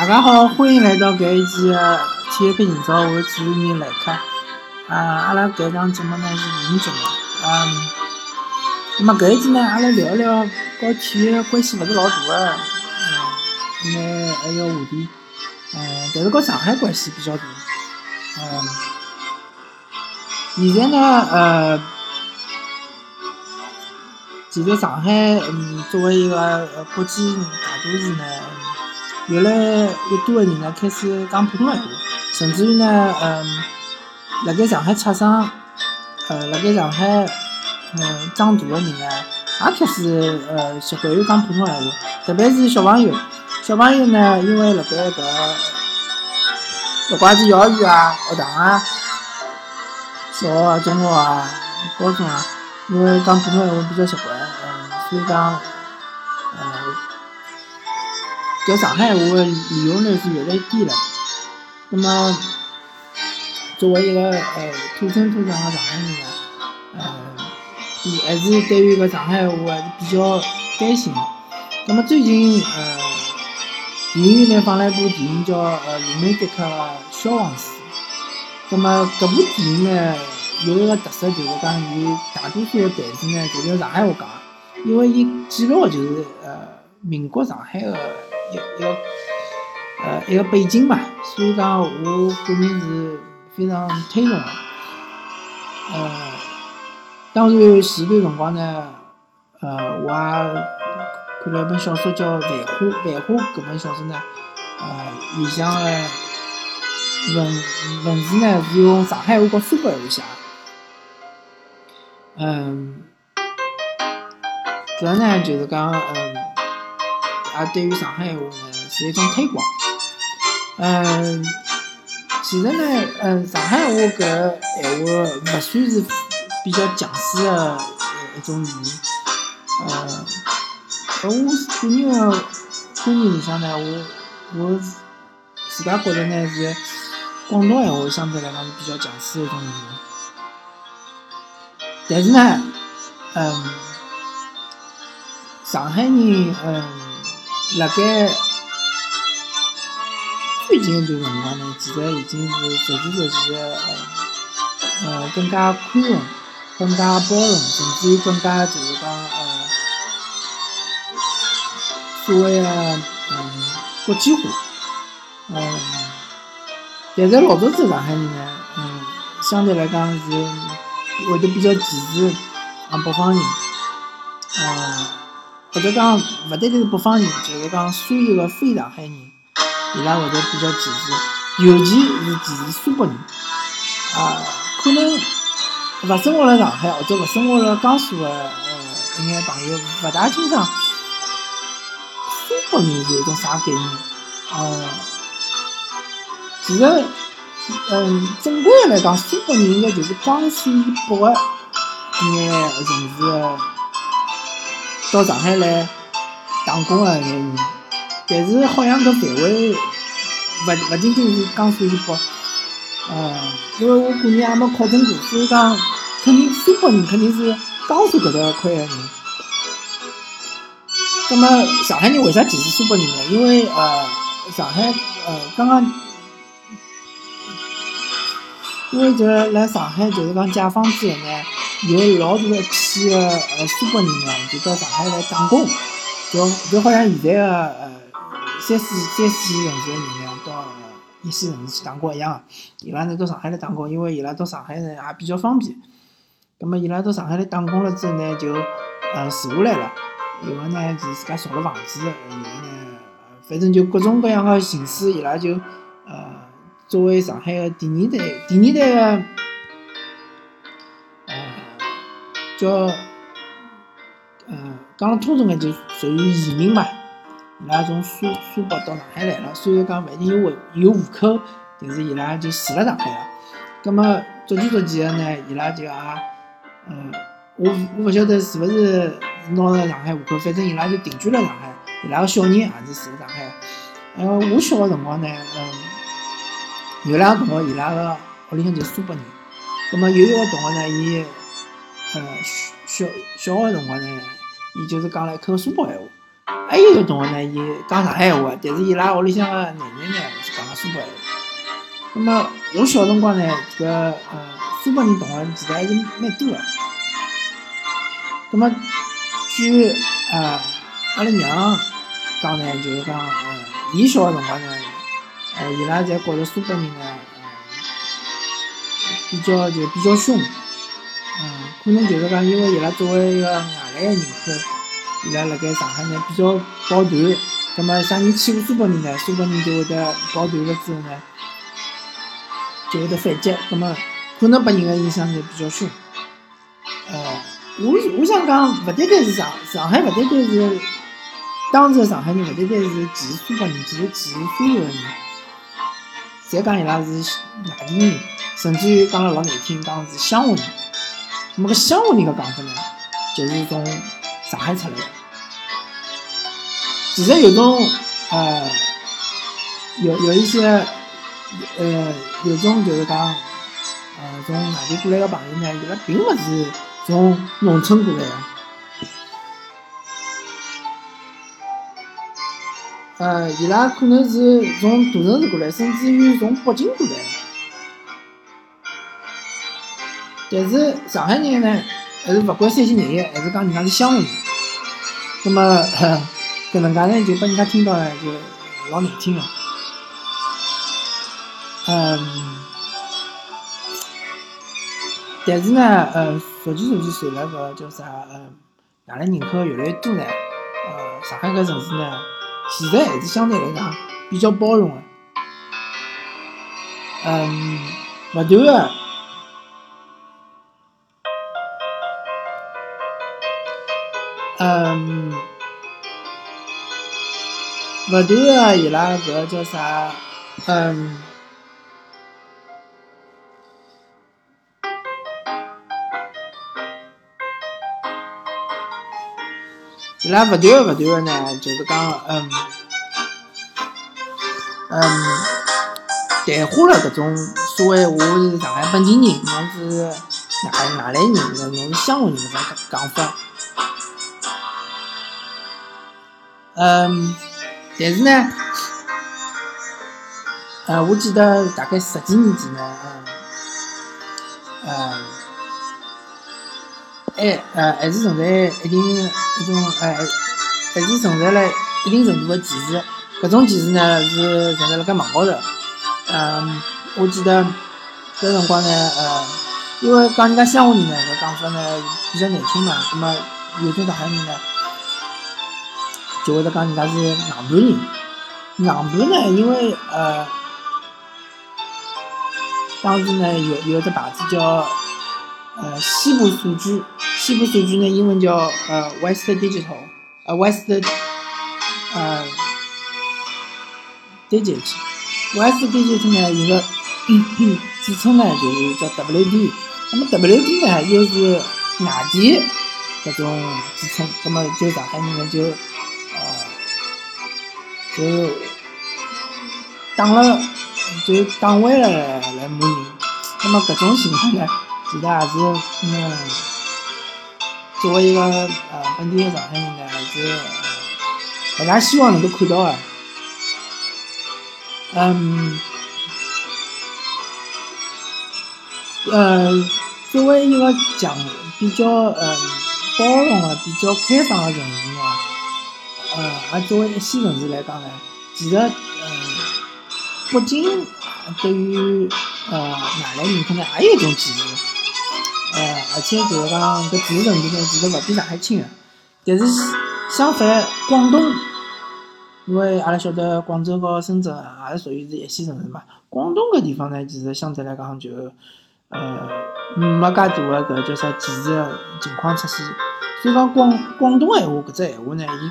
大家好，欢迎来到搿一期的体育频道，我是主持人来客。啊，阿拉搿档节目呢是语音节目，嗯，那么搿一期呢，阿拉聊一聊和体育关系勿是老大的，嗯，那一个话题，嗯，但是和上海关系比较大，嗯，现在呢，呃，其实上海，嗯，作为一个国际大都市呢。越来越多的人呢，开始讲普通话，甚至于呢，嗯，辣盖上海出生，呃，辣盖上海，嗯，长大的人呢，也开始呃习惯于讲普通话。特别是小朋友，小朋友呢，因为辣盖搿，勿管是幼儿园啊、学堂啊、小学啊、中学啊、高中啊，因为讲普通话比较习惯，嗯，所以讲，呃。搿上海话的利用率是越来越低了。那么，作为一个呃土生土长的上海人呢，呃，还是对于搿上海话还是比较担心。那么最近呃，电影院呢放了一部电影叫《呃罗曼蒂克消亡史》。那么搿部电影呢有一个特色就是讲，伊大多数的台词呢都是用上海话讲，因为伊记录的就是呃民国上海的。一一个呃一个背景嘛，所以讲我个人是非常推崇的。呃，当然前段辰光呢，呃，我也看了一本小说叫《繁花》，《繁花》搿本小说呢，呃，里向的文文字呢是用上海话和苏北话写。嗯，主要呢就是讲嗯。啊，对于上海话呢，是一种推广。嗯，其实呢，嗯，上海话搿闲话勿算是比较强势的一种语言。呃，而我个人的观念里向呢，我我自家觉得呢是广东闲话相对来讲是比较强势的一种语言。但是呢，嗯，上海人，嗯。辣盖最近一段辰光呢，其实已经是逐渐逐渐的，呃，更加宽容，更加包容，甚至于更加就是讲，呃，所谓的嗯国际化，嗯，但是老早子上海人呢，嗯，相对来讲是会得比较歧视啊北方人，嗯。或者讲，勿单单是北方人，就是讲所有的非上海人，伊拉会得比较歧视，尤其是歧视苏北人。啊，可能勿生活辣上海，或者勿生活辣江苏的呃一眼朋友，勿大清爽苏北人是一种啥概念。嗯，其实，嗯，正规来讲，苏北人应该就是江苏以北的一眼城市。到上海来打工的眼人，但是好像搿范围勿勿仅仅是江苏以北，呃，因为我个人也没考证过，所以讲肯定苏北人肯定是江苏搿搭块的人。那么上海人为啥歧视苏北人呢？因为呃，上海呃刚刚，因为就是来上海就是讲解放之后呢。有老多一批个呃苏北人呢，就到上海来打工，就就好像现在个呃三四三四线城市的人呢，到一线城市去打工一样，伊拉呢到上海来打工，因为伊拉到上海呢也比较方便。咁么伊拉到上海来打工了之后呢，就呃住下来了。有个呢是自家造了房子，有个呢反正就各种各样的形式，伊拉就呃作为上海的第二代第二代个。叫，嗯，讲了通俗眼就属于移民嘛。伊拉从苏苏北到上海来了，虽然讲勿一定有户有户口，但是伊拉就住了上海了。葛么逐渐逐渐的呢，伊拉就也，嗯，我我勿晓得是勿是拿了上海户口，反正伊拉就定居了上海。伊拉个小人也是住了上海。呃，我小个辰光呢，嗯，有两个同学，伊拉个屋里向就苏北人。葛么有一个同学呢，伊。呃，小小学的辰光呢，伊就是讲了一口苏北闲话。还有一个同学呢，伊讲上海话，但是伊拉屋里向个奶奶呢是讲苏北闲话。那么我小辰光呢，这个呃苏北人同学其实还是蛮多个。那么据啊阿拉娘讲呢，就是讲呃，伊小个辰光呢，呃，伊拉侪觉着苏北人呢，呃，比较就比较凶，嗯，可能就是讲，因为伊拉作为一个外来人口。伊拉辣盖上海呢比较抱团，葛末啥人欺负苏北人呢？苏北人就会得抱团了之后呢，就会得反击，葛末可能拨人个印象就比较凶。呃，我我想讲，勿单单是上上海，勿单单是当时个上海人，勿单单是歧视苏北人，其实歧视所有个人，侪讲伊拉是外地人，甚至于讲了老难听，讲是乡下人。那么个乡下人个讲法呢，就是从。上海出来？的，其实有种呃，有有一些呃，有种就是讲呃，从外地过来的朋友呢，伊拉并不是从农村过来的，呃，伊拉可能是从大城市过来，甚至于从北京过来。但是上海人呢？还是勿管三七廿一，还是讲人家是乡下人，那么搿能介呢，就拨人家听到呢，就老难听个。嗯，但是呢，呃，逐渐逐渐随了搿叫啥，嗯，外来人口越来越多呢，呃，上海搿城市呢，其实还是相对来讲比较包容的。嗯，勿断个。嗯，勿断个伊拉搿叫啥？嗯，伊拉勿断个勿断个呢，就是讲，嗯，嗯，淡化了搿种所谓我是上海本地人，侬是外外来人，侬是乡下人搿种讲法。嗯，但是呢，呃，我记得大概十几年前呢，呃，还呃还是存在一定一种呃还是存在了一定程度的歧视。搿种歧视呢是存在辣盖网高头。嗯，我记得搿辰光呢，呃，因为讲人家乡下人呢，搿讲法呢比较难听嘛，葛末有种上海人呢。就会得讲人家是硬盘人，硬盘呢，因为呃，当时呢有有只牌子叫呃西部数据，西部数据呢英文叫呃 West Digital，呃 West 呃，Digital，West Digital 呢有个 自称呢就是叫 WD，那么 WD 呢又是外地搿种自称，那么就上海人呢就。就打了，就打歪了来骂人。那么搿种情况呢，其实也是嗯，作为一个呃本地的上海人呢，还是大家希望能够看到的。嗯，呃，作为一个讲比较嗯包容的、比较开放的城市呢。呃，而作为一线城市来讲呢，其实，嗯，北京对于呃外来人口呢，也有一种歧视，呃，而且就是讲搿歧视程度呢，其实勿比上海轻的。但是相反，广东，因为阿拉晓得广州和深圳也是属于是一线城市嘛，广东搿地方呢，其实相对来讲就，呃，没介大的搿叫啥歧视情况出现。所以讲广广东闲话搿只闲话呢，伊。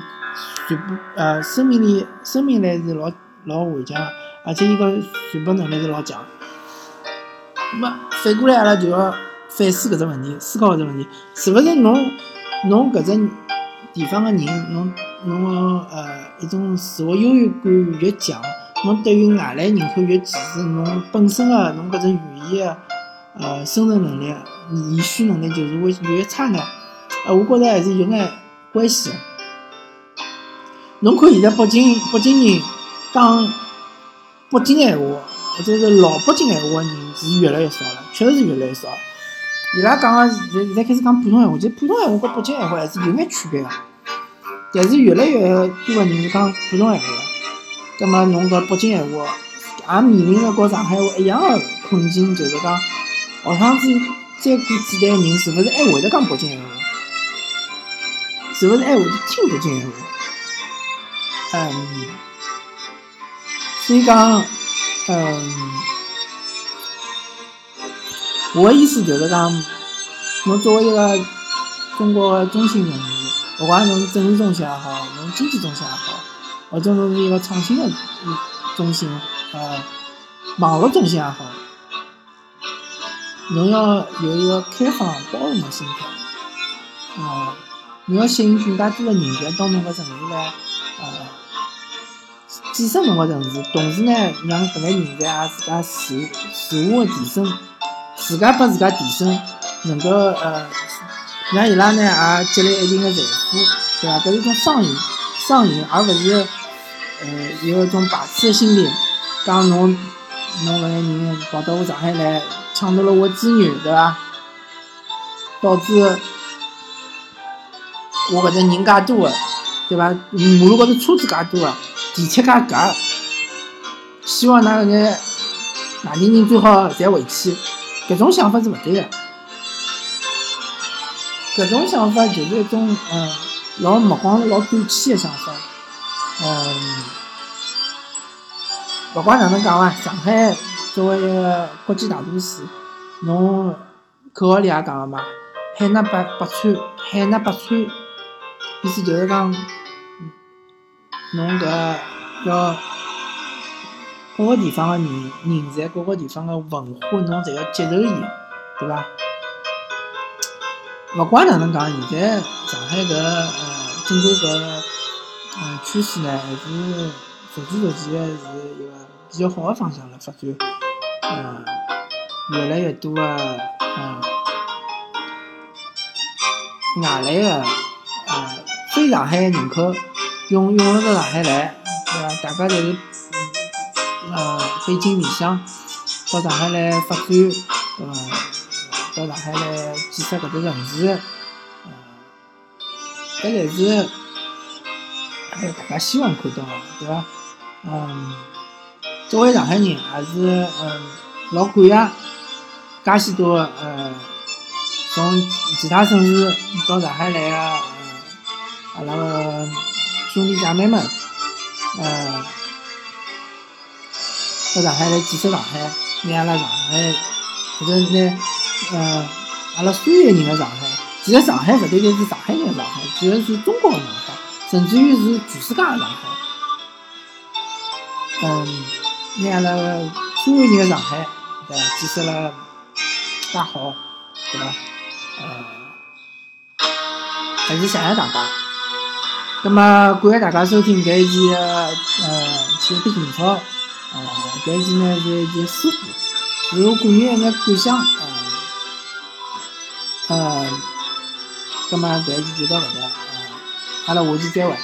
传播呃，生命力、生命力是老老顽强的，而且伊个传播能力是老强。那么反过来，阿拉就要反思搿只问题，思考搿只问题，是勿是侬侬搿只地方个人，侬侬呃一种自我优越感越强，侬对于外来人口越歧视，侬本身个侬搿只语言个呃生存能力、言语能力就是会越差呢？呃，我觉着还是有眼关系。侬看现在北京北京人讲北京闲话，或者是老北京闲话的人是越来越少了，确实是越来越少。伊拉讲个现现在开始讲普通闲话，其实普通闲话跟北京闲话还是有眼区别个。但是越来越多个人是讲普通闲话个。葛末侬搿北京闲话也面临着和上海话一样个困境，就是讲学生子再过几代人是勿是还会得讲北京闲话？是勿是还会听北京闲话？嗯，所以讲，嗯，我的意思就是讲，侬作为一个中国个中心人物，勿管侬是政治中心也好，侬经济中心也好，或者侬是一个创新的中心，呃，网络中心也好，侬要有一个开放包容的心态，啊，侬要吸引更加多的人才到侬个城市来，呃。建设侬个城市，同时呢，让搿眼人才也自家自自我个提升，自家拨自家提升，能够呃，让伊拉呢也积累一定个财富，对伐？搿是一种双赢，双赢，而勿是呃有一种排斥个心理，讲侬侬搿眼人跑到我上海来抢夺了我资源，对伐？导致我搿搭人介多个，对伐？马路高头车子介多个。地铁介挤，希望㑚搿眼外地人最好侪回去。搿种想法是勿对个，搿种想法就是一种嗯老目光老短期个想法。嗯，勿管哪能讲伐，上海作为一个国际大都市，侬口号里也讲个嘛，海纳百百川，海纳百川，意思就是讲。侬搿要各个地方个人人才，各个地方个文化，侬侪要接受伊，对伐？勿管哪能讲，现在上海搿呃整个搿呃趋势呢，还是逐渐逐渐个是一个比较好的方向来发展。呃，越来越多个呃外来的呃非上海人口。涌涌入到上海来，对伐？大家侪是呃背井离乡到上海来发展，呃到上海来建设搿座城市，呃，搿侪是大家希望看到个，对伐？嗯，作为上海人，也是嗯老感谢介许多呃从其他省市到上海来个呃阿拉个。兄弟姐妹们，呃，到上海来建设上海，拿阿拉上海，或者拿，呃，阿拉所有人的上海，其实上海勿单单是上海人的上海，其实是中国的上海，甚至于是全世界的上海。嗯，拿阿拉所有人的上海，对伐？建设了介好，对伐？呃，还是谢谢大家。那么，感谢大家收听这一期的呃企业必情操，啊，这一期呢是一期私货，是我个人一眼感想，啊，呃，那么这一期就到这里啊，阿拉下期再会。